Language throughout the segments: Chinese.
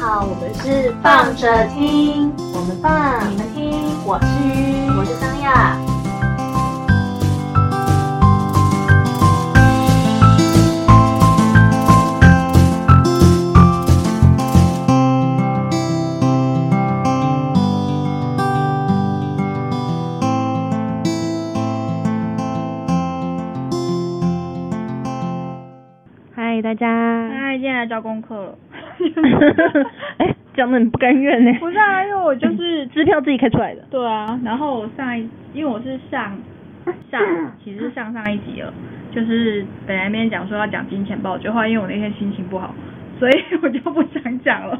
好，我们是放着听，我们放，你们听，我是鱼，我是张亚。嗨，大家。嗨，今天来交功课了。哎，讲的很不甘愿呢。不是啊，因为我就是 支票自己开出来的。对啊，然后我上一，因为我是上上，其实是上上一集了，就是本来那边讲说要讲金钱豹，就后来因为我那天心情不好，所以我就不想讲了。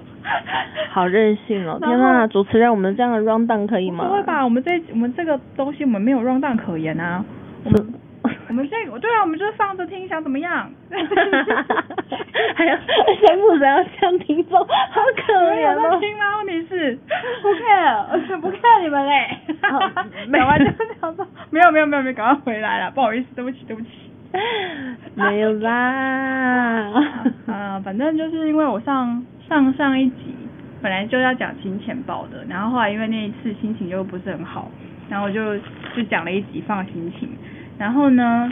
好任性哦！天呐，主持人，我们这样的 round down 可以吗？不会吧？我们这我们这个东西我们没有 round down 可言啊。我们这个对啊，我们就是放着听，想怎么样？还要先负责要向听众，好可怜哦。在听吗？问题是不 care，不 care 你们嘞。哦没讲完就想说，没有没有没有没有，赶快回来了，不好意思，对不起对不起。没有啦。啊，反正就是因为我上上上一集本来就要讲金钱豹的，然后后来因为那一次心情就不是很好，然后我就就讲了一集放心情，然后呢，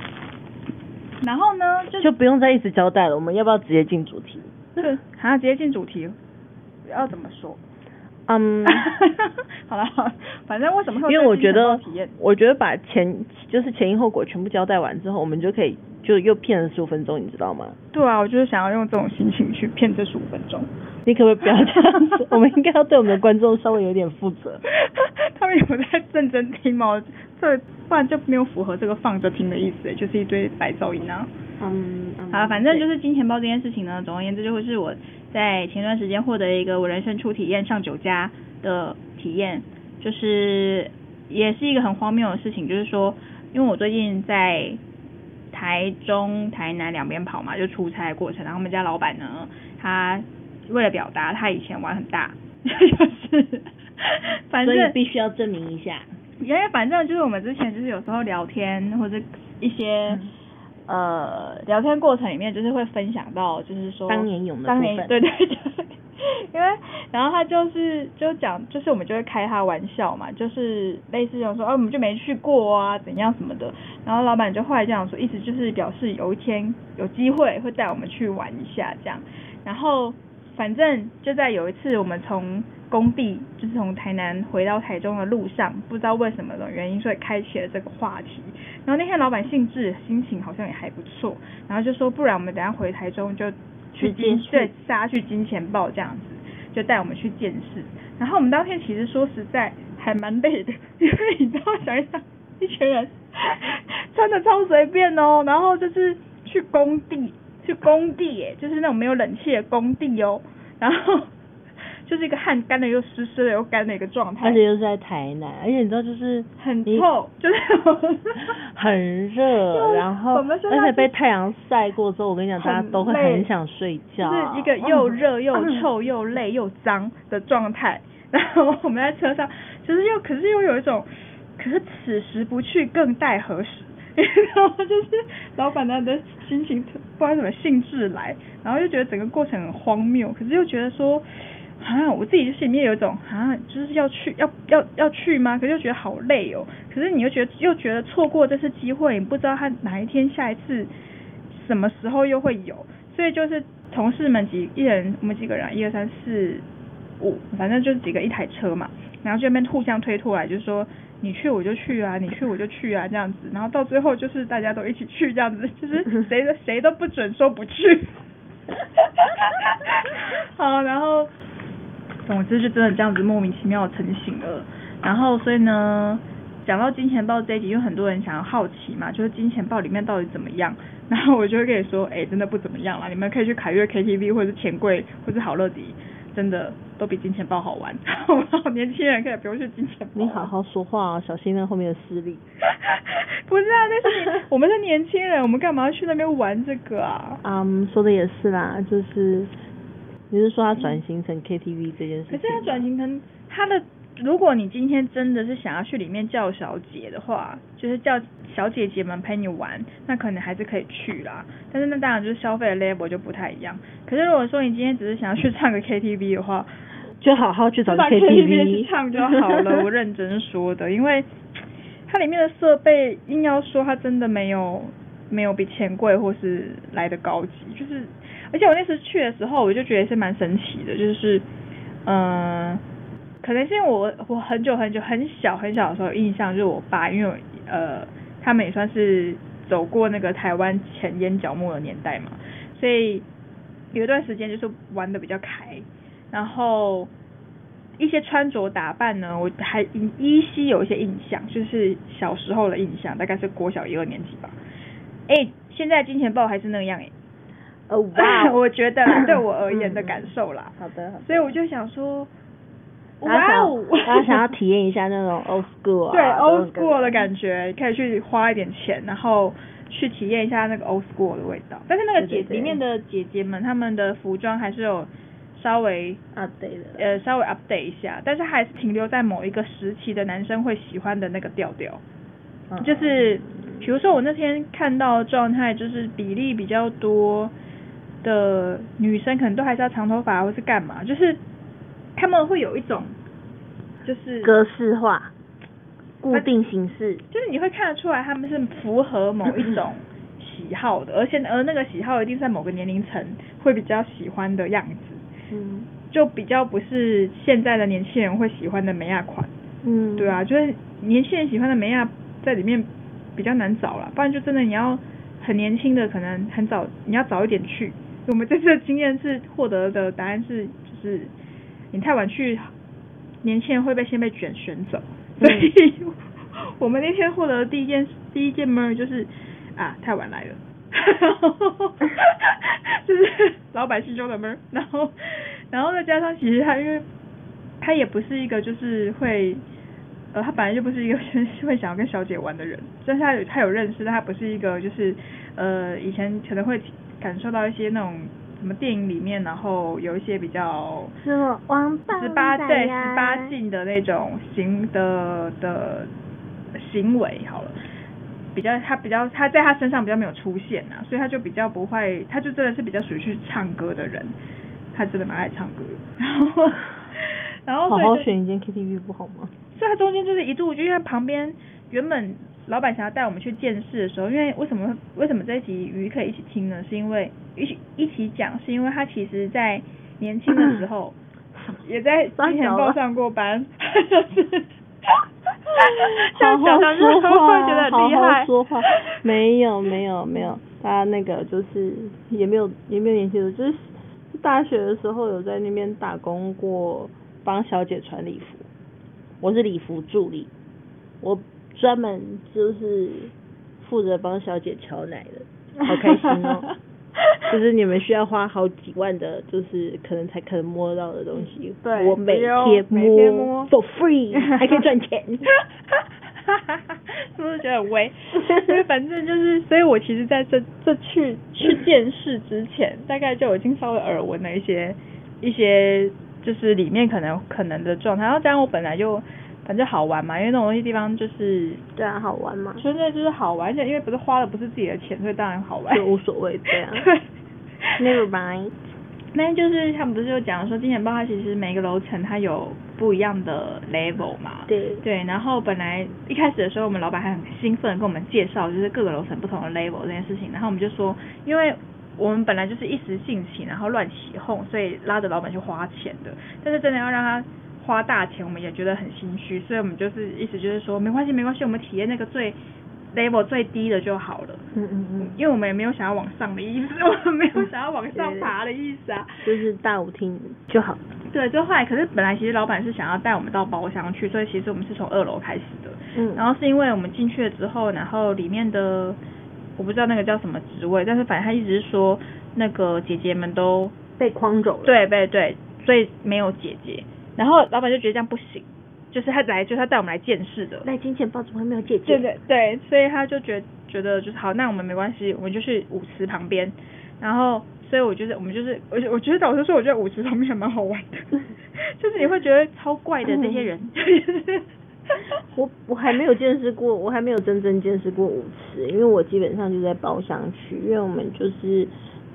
然后呢就就不用再一直交代了，我们要不要直接进主题？就好像直接进主题，要怎么说？嗯，好了，好了反正为什么会因为我觉得我觉得把前就是前因后果全部交代完之后，我们就可以就又骗了十五分钟，你知道吗？对啊，我就是想要用这种心情去骗这十五分钟。你可不可以不要这样子？我们应该要对我们的观众稍微有点负责。他们有在认真听吗？这不然就没有符合这个放着听的意思，就是一堆白噪音啊。嗯，好，反正就是金钱豹这件事情呢，总而言之就会是我在前段时间获得一个我人生初体验上酒家的体验，就是也是一个很荒谬的事情，就是说，因为我最近在台中、台南两边跑嘛，就出差的过程，然后我们家老板呢，他为了表达他以前玩很大，就是反所以正必须要证明一下。因为反正就是我们之前就是有时候聊天或者一些、嗯呃聊天过程里面，就是会分享到，就是说当年有的当部分年对对对，因为然后他就是就讲，就是我们就会开他玩笑嘛，就是类似这种说，啊我们就没去过啊，怎样什么的。然后老板就后来这样说，意思就是表示有一天有机会会带我们去玩一下这样。然后反正就在有一次我们从工地，就是从台南回到台中的路上，不知道为什么的原因，所以开启了这个话题。然后那天老板兴致心情好像也还不错，然后就说不然我们等下回台中就去直接去金对杀去金钱豹这样子，就带我们去见识。然后我们当天其实说实在还蛮累的，因为你知道想一想，一群人 穿的超随便哦，然后就是去工地，去工地耶，就是那种没有冷气的工地哦，然后就是一个汗干的又湿湿的又干的一个状态，而且又是在台南，而且你知道就是很臭，就是 很热，然后而且被太阳晒过之后，我跟你讲，大家都会很想睡觉，就是一个又热又嗯臭又累又脏的状态。然后我们在车上，就是又可是又有一种，可是此时不去更待何时？然后就是老板娘的心情不知道什么兴致来，然后又觉得整个过程很荒谬，可是又觉得说。啊，我自己就心里面有一种啊，就是要去要要要去吗？可是又觉得好累哦。可是你又觉得又觉得错过这次机会，你不知道他哪一天下一次什么时候又会有，所以就是同事们几一人我们几个人，一二三四五，反正就是几个一台车嘛，然后就那边互相推脱来，就是说你去我就去啊，你去我就去啊这样子，然后到最后就是大家都一起去这样子，就是谁的谁都不准说不去。好，然后总之就真的这样子莫名其妙的成型了。然后所以呢，讲到金钱豹这一集，有很多人想要好奇嘛，就是金钱豹里面到底怎么样？然后我就会跟你说，哎、真的不怎么样啦，你们可以去凯悦 KTV 或者是钱柜或者是好乐迪，真的都比金钱豹好玩。年轻人可以不用去金钱豹。你好好说话啊，小心那后面的私力。不是啊，那是你我们是年轻人，我们干嘛要去那边玩这个啊？嗯，说的也是啦，就是你是说他转型成 KTV 这件事情？可是他转型成他的，如果你今天真的是想要去里面叫小姐的话，就是叫小姐姐们陪你玩，那可能还是可以去啦。但是那当然就是消费的 level 就不太一样。可是如果说你今天只是想要去唱个 KTV 的话，就好好去找把 KTV 去唱就好了。我认真说的，因为它里面的设备硬要说它真的没有没有比钱柜或是来的高级，就是而且我那次去的时候我就觉得是蛮神奇的，就是嗯。可能是因为我我很久很久很小很小的时候印象就是我爸，因为呃他们也算是走过那个台湾前烟角木的年代嘛，所以有一段时间就是玩的比较开，然后一些穿着打扮呢，我还依稀有一些印象，就是小时候的印象，大概是国小一二年级吧。哎，现在金钱豹还是那样哎，哦 哇，我觉得 对我而言的感受啦。好的，所以我就想说。哇哦！大家想要体验一下那种 old school 啊，对 old school 的感觉，可以去花一点钱，然后去体验一下那个 old school 的味道。但是那个姐里面的姐姐们，她们的服装还是有稍微 update 呃稍微 update 一下，但是还是停留在某一个时期的男生会喜欢的那个调调。就是比如说我那天看到状态，就是比例比较多的女生，可能都还是要长头发或是干嘛，就是。他们会有一种，就是格式化、固定形式，就是你会看得出来他们是符合某一种喜好的，而且而那个喜好一定在某个年龄层会比较喜欢的样子，嗯，就比较不是现在的年轻人会喜欢的美亚款，嗯，对啊，就是年轻人喜欢的美亚在里面比较难找了，不然就真的你要很年轻的，可能很早你要早一点去。我们这次的经验是获得的答案是就是。你太晚去，年轻人会被先被卷选走，所以我们那天获得的第一件第一件门就是啊太晚来了，就是老百姓中的门，然后然后再加上其实他因为他也不是一个就是会呃他本来就不是一个会想要跟小姐玩的人，但是他有他有认识，但他不是一个就是呃以前可能会感受到一些那种。什么电影里面，然后有一些比较什么王十八对十八禁的那种行的的行为，好了，比较他比较他在他身上比较没有出现啊，所以他就比较不会，他就真的是比较属于去唱歌的人，他真的蛮爱唱歌，然后然后好好选一间 KTV 不好吗？所以他中间就是一度就因为旁边原本。老板想要带我们去见识的时候，因为为什么为什么这一集鱼可以一起听呢？是因为一起一起讲，是因为他其实在年轻的时候 也在金钱报上过班，就是好好说话，觉得好好说话，没有没有没有，他那个就是也没有也没有年轻的，就是大学的时候有在那边打工过，帮小姐穿礼服，我是礼服助理，我。专门就是负责帮小姐调奶的，好开心哦！就是你们需要花好几万的，就是可能才可能摸到的东西，我每天摸，for free，还可以赚钱，是不是觉得很威？因为反正就是，所以我其实在这这去去见识之前，大概就已经稍微耳闻了一些一些，就是里面可能可能的状态。然后加上我本来就。反正好玩嘛，因为那种东西地方就是对啊，好玩嘛，纯粹就是好玩，而且因为不是花的不是自己的钱，所以当然好玩，就无所谓对啊。对，Never mind。那就是他们不是就讲说金钱豹它其实每个楼层它有不一样的 level 嘛，对对。然后本来一开始的时候，我们老板还很兴奋跟我们介绍就是各个楼层不同的 level 这件事情，然后我们就说，因为我们本来就是一时兴起，然后乱起哄，所以拉着老板去花钱的，但是真的要让他。花大钱我们也觉得很心虚，所以我们就是意思就是说没关系没关系，我们体验那个最 level 最低的就好了。嗯嗯嗯。因为我们也没有想要往上的意思，我们没有想要往上爬的意思啊。就是大舞厅就好。对，就后来可是本来其实老板是想要带我们到包厢去，所以其实我们是从二楼开始的。嗯。然后是因为我们进去了之后，然后里面的我不知道那个叫什么职位，但是反正他一直是说那个姐姐们都被框走了。对对对，所以没有姐姐。然后老板就觉得这样不行，就是他来就是他带我们来见识的。来金钱豹怎么会没有姐姐？对对对，所以他就觉觉得就是好，那我们没关系，我们就去舞池旁边。然后，所以我觉得我们就是，我我觉得导师说，我觉得舞池旁边还蛮好玩的，就是你会觉得超怪的那些人，我我还没有见识过，我还没有真正见识过舞池，因为我基本上就在包厢区，因为我们就是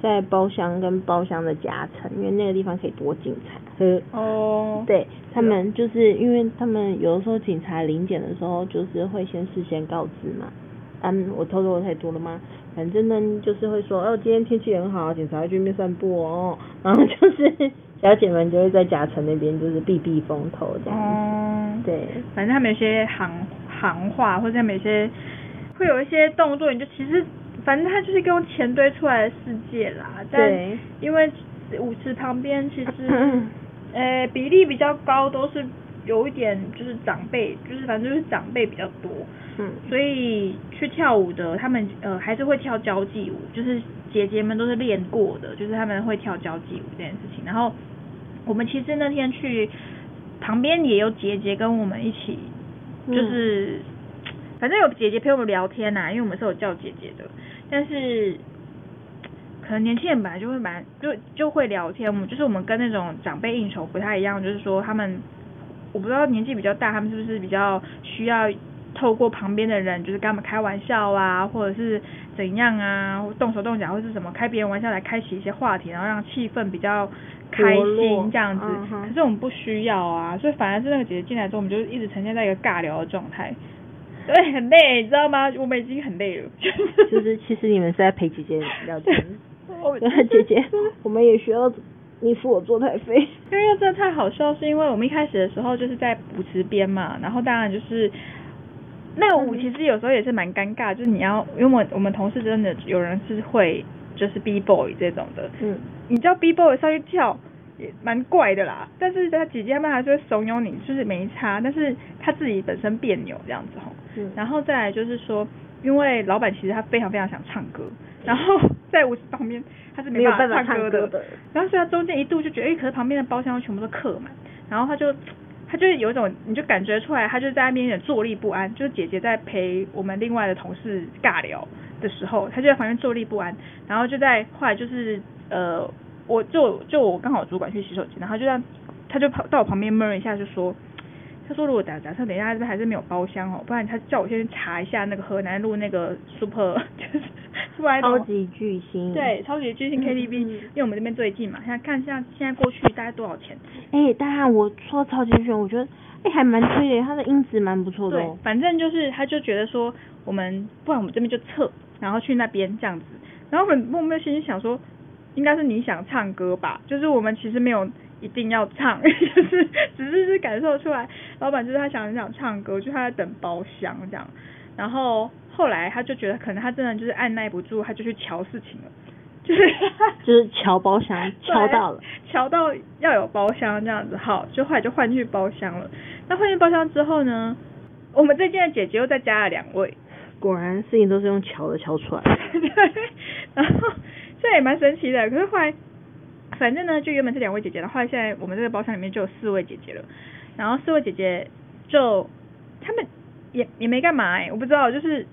在包厢跟包厢的夹层，因为那个地方可以多精彩。呵，哦，对他们就是因为他们有的时候警察临检的时候，就是会先事先告知嘛。嗯，我透露的太多了吗？反正呢，就是会说，哦，今天天气很好，警察去那边散步哦。然后就是 小姐们就会在夹层那边就是避避风头这样子。哦，对，反正他们有些行行话，或者他们有些会有一些动作，你就其实反正它就是用钱堆出来的世界啦。但因为舞池旁边其实 呃比例比较高，都是有一点就是长辈，就是反正就是长辈比较多。嗯，所以去跳舞的，他们呃还是会跳交际舞，就是姐姐们都是练过的，就是他们会跳交际舞这件事情。然后我们其实那天去旁边也有姐姐跟我们一起，就是、反正有姐姐陪我们聊天呐、因为我们是有叫姐姐的，但是可能年轻人本来就会蛮就就会聊天，我们就是我们跟那种长辈应酬不太一样，就是说他们我不知道年纪比较大，他们是不是比较需要透过旁边的人，就是跟他们开玩笑啊，或者是怎样啊，或动手动脚或是什么开别人玩笑来开启一些话题，然后让气氛比较开心这样子。嗯可是我们不需要啊，所以反而是那个姐姐进来之后，我们就一直呈现在一个尬聊的状态。对，很累，你知道吗？我们已经很累了，就是其实你们是在陪姐姐聊天。我姐姐，我们也需要你付我坐台费。因为真的太好笑，是因为我们一开始的时候就是在舞池边嘛，然后当然就是那个舞其实有时候也是蛮尴尬，就是你要因为我我们同事真的有人是会就是 B boy 这种的，嗯，你叫 B boy 上去跳也蛮怪的啦，但是他姐姐他们还是会怂恿你，就是没差，但是他自己本身别扭这样子吼。嗯。然后再来就是说，因为老板其实他非常非常想唱歌，然后在舞池旁边他是办没有办法唱歌唱歌的。然后所以他中间一度就觉得，哎、可是旁边的包厢全部都客满，然后他就他就有一种，你就感觉出来，他就在那边有点坐立不安。就是姐姐在陪我们另外的同事尬聊的时候，他就在旁边坐立不安，然后就在后来就是呃，我就就我刚好主管去洗手间，然后就在他就跑到我旁边闷了一下，就说。他说：“如果假假设等一下这边还是没有包厢哦，不然他叫我先去查一下那个河南路那个 super 就是超级巨星。对，超级巨星嗯 KTV，、嗯因为我们这边最近嘛，现在看现在现在过去大概多少钱？哎、当然我说超级巨星，我觉得哎、还蛮推的，他的音质蛮不错的。反正就是他就觉得说，我们不然我们这边就撤，然后去那边这样子。然后我们默默心里想说，应该是你想唱歌吧？就是我们其实没有一定要唱，就是只是是感受出来，老板就是他想很想唱歌，就他在等包厢这样。然后后来他就觉得可能他真的就是按耐不住，他就去瞧事情了，就是 就是瞧包厢瞧到了，对，瞧到要有包厢这样子，好，就后来就换去包厢了。那换去包厢之后呢，我们这间的姐姐又再加了两位，果然事情都是用瞧的瞧出来的。对，然后这也蛮神奇的。可是后来，反正呢，就原本是两位姐姐，的后后来现在我们这个包厢里面就有四位姐姐了。然后四位姐姐就她们也也没干嘛哎、我不知道，就是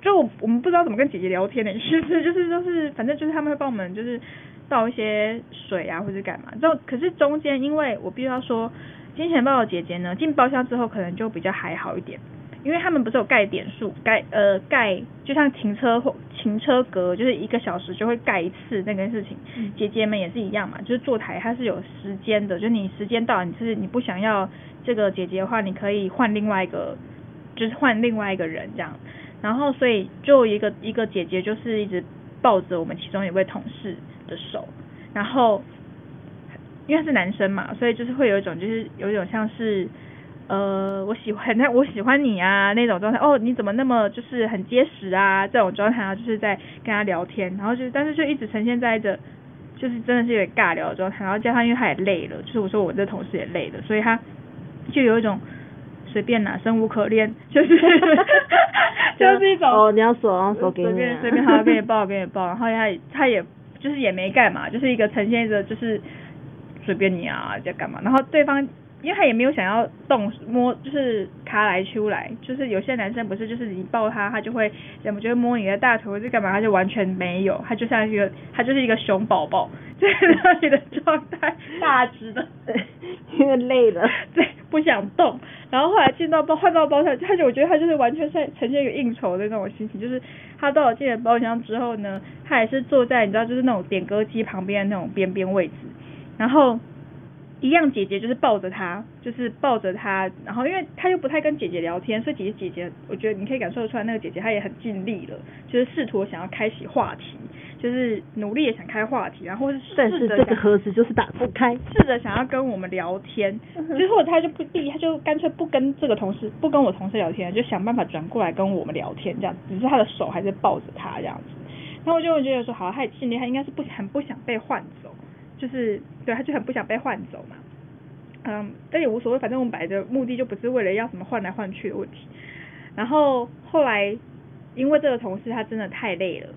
就我们不知道怎么跟姐姐聊天呢、就是就是就是反正就是他们会帮我们就是倒一些水啊或者干嘛。就可是中间因为我必须要说，金钱豹的姐姐呢进包厢之后可能就比较还好一点。因为他们不是有盖点数，盖呃盖就像停车或停车格，就是一个小时就会盖一次那个事情。嗯姐姐们也是一样嘛，就是坐台它是有时间的，就你时间到了，你是你不想要这个姐姐的话，你可以换另外一个，就是换另外一个人这样。然后所以就一个一个姐姐就是一直抱着我们其中一位同事的手，然后因为他是男生嘛，所以就是会有一种就是有一种像是。呃，我喜欢 那，我喜欢你啊那种状态。哦，你怎么那么就是很结实啊这种状态啊，就是在跟他聊天，然后就但是就一直呈现在一个就是真的是有点尬聊的状态，然后加上因为他也累了，就是我说我这同事也累了，所以他就有一种随便啦，生无可恋，就是 就是一种哦，你要手，让手给你、啊，随便随便，好给你抱给你抱，然后他也他也就是也没干嘛，就是一个呈现着就是随便你啊在干嘛，然后对方因为他也没有想要动摸，就是卡来出来，就是有些男生不是就是你抱他，他就会忍不住摸你的大腿或者干嘛，他就完全没有，他就像一个他就是一个熊宝宝，在那里的状态，大只的，因为累了，对，不想动。然后后来进到包换到包厢，他就我觉得他就是完全在呈现一个应酬的那种心情，就是他到了进了包厢之后呢，他也是坐在你知道就是那种点歌机旁边的那种边边位置，然后。一样，姐姐就是抱着他，就是抱着他，然后因为他又不太跟姐姐聊天，所以姐姐姐姐，我觉得你可以感受得出来，那个姐姐她也很尽力了，就是试图想要开启话题，就是努力也想开话题，然后是但是这个盒子就是打不开，试着想要跟我们聊天，之后他就不必，他就干脆不跟这个同事，不跟我同事聊天，就想办法转过来跟我们聊天，这样，只是他的手还是抱着他这样子，然后我就觉得说，好，他也尽力，他应该是不很不想被换走。就是对，他就很不想被换走嘛，嗯，但也无所谓，反正我们摆的目的就不是为了要什么换来换去的问题。然后后来因为这个同事他真的太累了，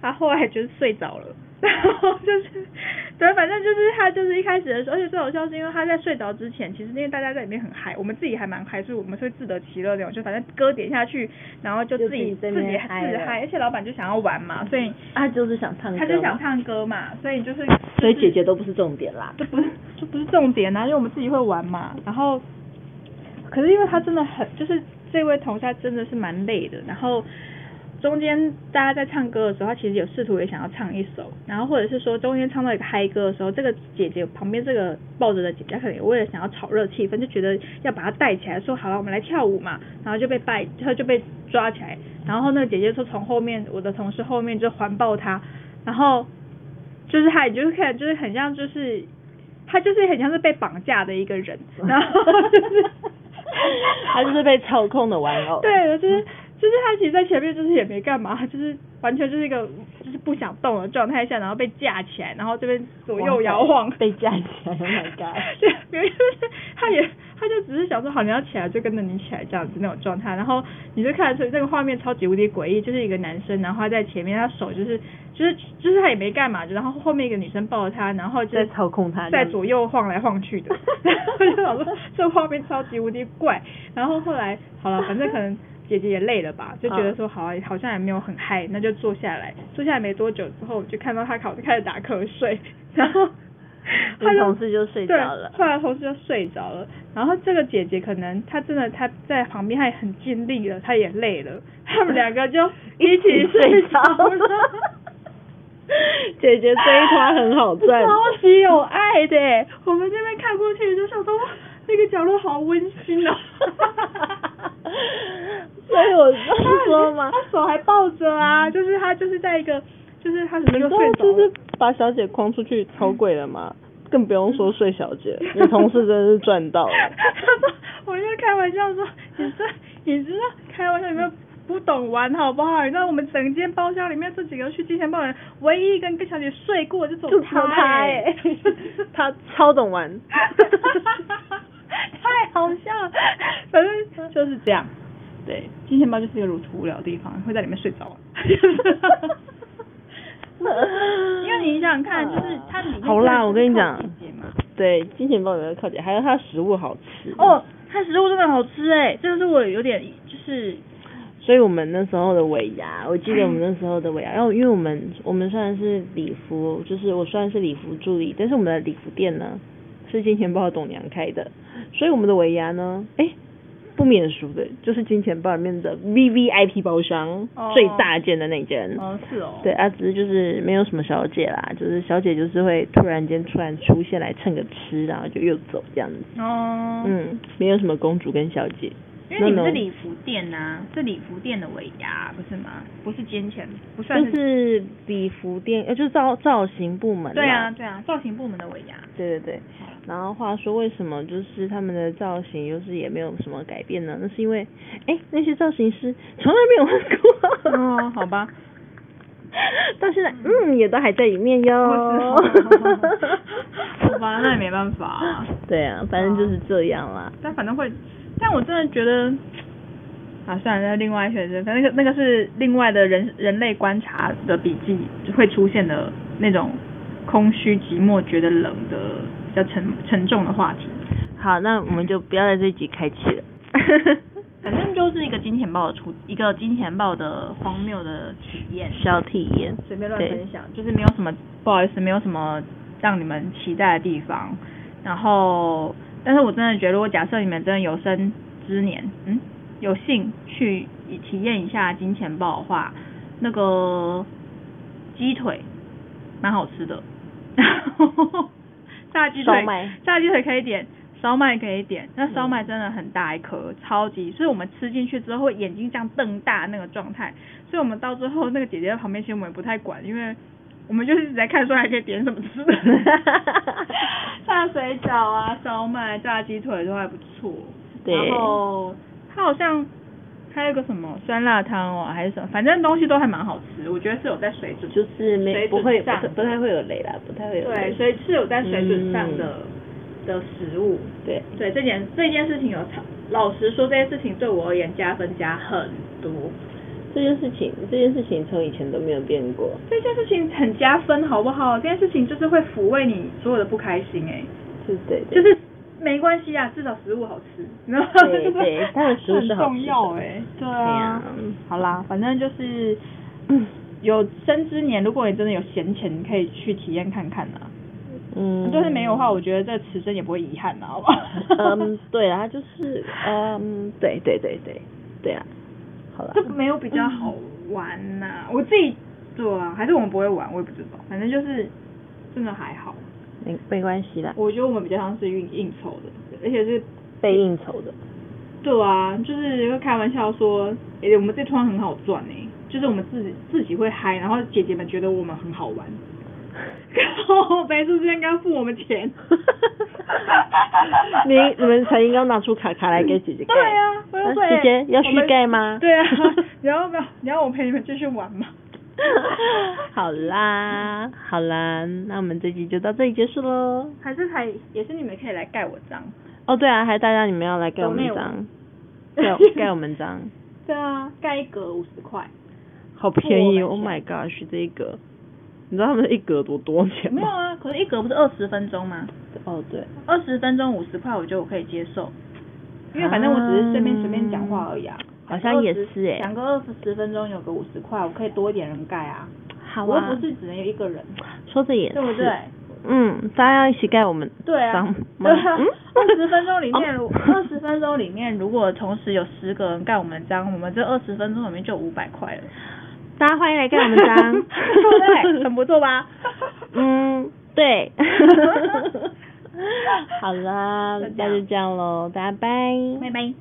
他后来就是睡着了。然后就是，对，反正就是他就是一开始的时候，而且最好笑是因为他在睡着之前，其实因为大家在里面很嗨，我们自己还蛮嗨，所以我们会自得其乐那种，就反正歌点下去，然后就自己自己自己嗨，而且老板就想要玩嘛，所以他就是想唱，他就想唱歌嘛，所以就是，所以姐姐都不是重点啦，就不是就不是重点啊，因为我们自己会玩嘛，然后，可是因为他真的很，就是这位同事真的是蛮累的，然后。中间大家在唱歌的时候，他其实有试图也想要唱一首，然后或者是说中间唱到一个嗨歌的时候，这个姐姐旁边这个抱着的姐姐可能也为了想要炒热气氛，就觉得要把她带起来，说好了我们来跳舞嘛，然后就被拜，她就被抓起来，然后那个姐姐说从后面我的同事后面就环抱她，然后就是她也就是看就是很像就是她就是很像是被绑架的一个人，然后就是她就是被操控的玩偶，对，就是。就是他其实在前面就是也没干嘛，就是完全就是一个就是不想动的状态下，然后被架起来，然后这边左右摇晃，被架起来，Oh my god！对，因为他也他就只是想说好你要起来就跟着你起来这样子那种状态，然后你就看得出这个画面超级无敌诡异，就是一个男生，然后他在前面，他手就是就是就是他也没干嘛，然后后面一个女生抱着他，然后在操控他，在左右晃来晃去的，我就想说这画面超级无敌怪，然后后来好了，反正可能。姐姐也累了吧，就觉得说好，好像也没有很嗨，那就坐下来。坐下来没多久之后，就看到他考开始打瞌睡，然后他同事就睡着了。后来同事就睡着了，然后这个姐姐可能她真的她在旁边，她也很尽力了，她也累了，他们两个就一起睡着了。姐姐这一团很好赚，超级有爱的。我们这边看过去就想说，那个角落好温馨哦。所以我说嘛，他手还抱着啊，就是他就是在一个，就是他什么睡就是把小姐框出去超贵了嘛，更不用说睡小姐，你同事真的是赚到了。我就开玩笑说，你这你知道开玩笑有没有不懂玩好不好？你知道我们整间包厢里面这几个去金钱豹人，唯一跟跟小姐睡过就就他哎，他超懂玩，太好笑了，反正就是这样。对，金钱豹就是一个如此无聊的地方，会在里面睡着。因为你想想看，就是它里面好啦，我跟你讲，对，金钱豹有个靠姐，还有它食物好吃。哦，它食物真的好吃哎，这个是我有点就是，所以我们那时候的尾牙，我记得我们那时候的尾牙，然后因为我们我们虽然是礼服，就是我虽然是礼服助理，但是我们的礼服店呢是金钱豹董娘开的，所以我们的尾牙呢，哎。不免俗的，就是金钱豹里面的 V V I P 包厢，最大件的那间。哦，是哦。对，啊，只是就是没有什么小姐啦，就是小姐就是会突然间突然出现来蹭个吃，然后就又走这样子。哦。嗯，没有什么公主跟小姐。因为你们是礼服店呐，是礼服店的尾牙不是吗？不是金钱，不算是礼服店，呃，就是造造型部门。对啊，对啊，造型部门的尾牙。对对对。然后话说，为什么就是他们的造型又是也没有什么改变呢？那是因为，哎，那些造型师从来没有换过。哦，好吧。到现在，嗯，也都还在里面哟。好吧，那也没办法。对啊，反正就是这样啦。但反正会。但我真的觉得，啊，算了，那另外选择，反正那个那个是另外的人人类观察的笔记会出现的那种空虚、寂寞、觉得冷的比较沉沉重的话题。好，那我们就不要在这一集开启了。反正就是一个金钱豹的出，一个金钱豹的荒谬的体验，小体验，随便乱分享，就是没有什么不好意思，没有什么让你们期待的地方。然后，但是我真的觉得，如果假设你们真的有生之年，嗯，有幸去体验一下金钱豹的话，那个鸡腿蛮好吃的，然 后炸鸡腿，炸鸡腿可以点，烧麦可以点，那烧麦真的很大一颗，超级，所以我们吃进去之后会眼睛这样瞪大那个状态，所以我们到最后那个姐姐在旁边，其实我们也不太管，因为我们就是一直在看说还可以点什么吃的，炸水饺啊、烧麦、炸鸡腿都还不错，对然后它好像还有个什么酸辣汤哦，还是什么，反正东西都还蛮好吃，我觉得是有在水准，就是没不会不太不太会有雷啦，不太会有对，雷。所以是有在水准上的、的食物。对，对这件这件事情有差，老实说，这件事情对我而言加分加很多。这件事情这件事情从以前都没有变过。这件事情很加分，好不好？这件事情就是会抚慰你所有的不开心、哎，是对对就是没关系啊，至少食物好吃，你知道吗？对对它的食物是好吃的很重要哎、对对啊嗯。好啦，反正就是有生之年，如果你真的有闲钱，你可以去体验看看啊。嗯，就是没有的话，我觉得这此生也不会遗憾的，好不好？嗯，对啊，就是嗯，对对对对对啊，好了。这，没有比较好玩呐、我自己做啊，还是我们不会玩，我也不知道，反正就是真的还好。没没关系啦，我觉得我们比较像是应应酬的，而且是被应酬的，对啊，就是会开玩笑说，诶、我们这团很好赚诶、就是我们自己自己会嗨，然后姐姐们觉得我们很好玩，然 后白素贞刚付我们钱。你 你们才应该拿出卡卡来给姐姐盖。对啊，我就说、啊姐姐要续盖吗？对啊，你要不要？你要我陪你们继续玩吗？好啦，好啦，那我们这集就到这里结束喽。还是还也是你们可以来盖我章。哦，对啊，还大家你们要来盖我们章，盖盖我们章，对啊，盖一格五十块。好便宜，Oh my gosh，这一格，你知道他们一格多多钱吗？没有啊，可是一格不是二十分钟吗？哦，对，二十分钟五十块，我觉得我可以接受。因为反正我只是随便随便讲话而已啊。好像也是欸讲个二十十分钟有个五十块，我可以多一点人盖啊。好啊我又，不是只能有一个人，说的也是，对不对？嗯，大家要一起盖我们对啊二十分钟里面，哦二十分钟里面，如果同时有十个人盖我们章，我们这二十分钟里面就五百块了，大家欢迎来盖我们章，对？很不错吧？嗯，对。好啦，那就这样喽，大家拜。拜拜。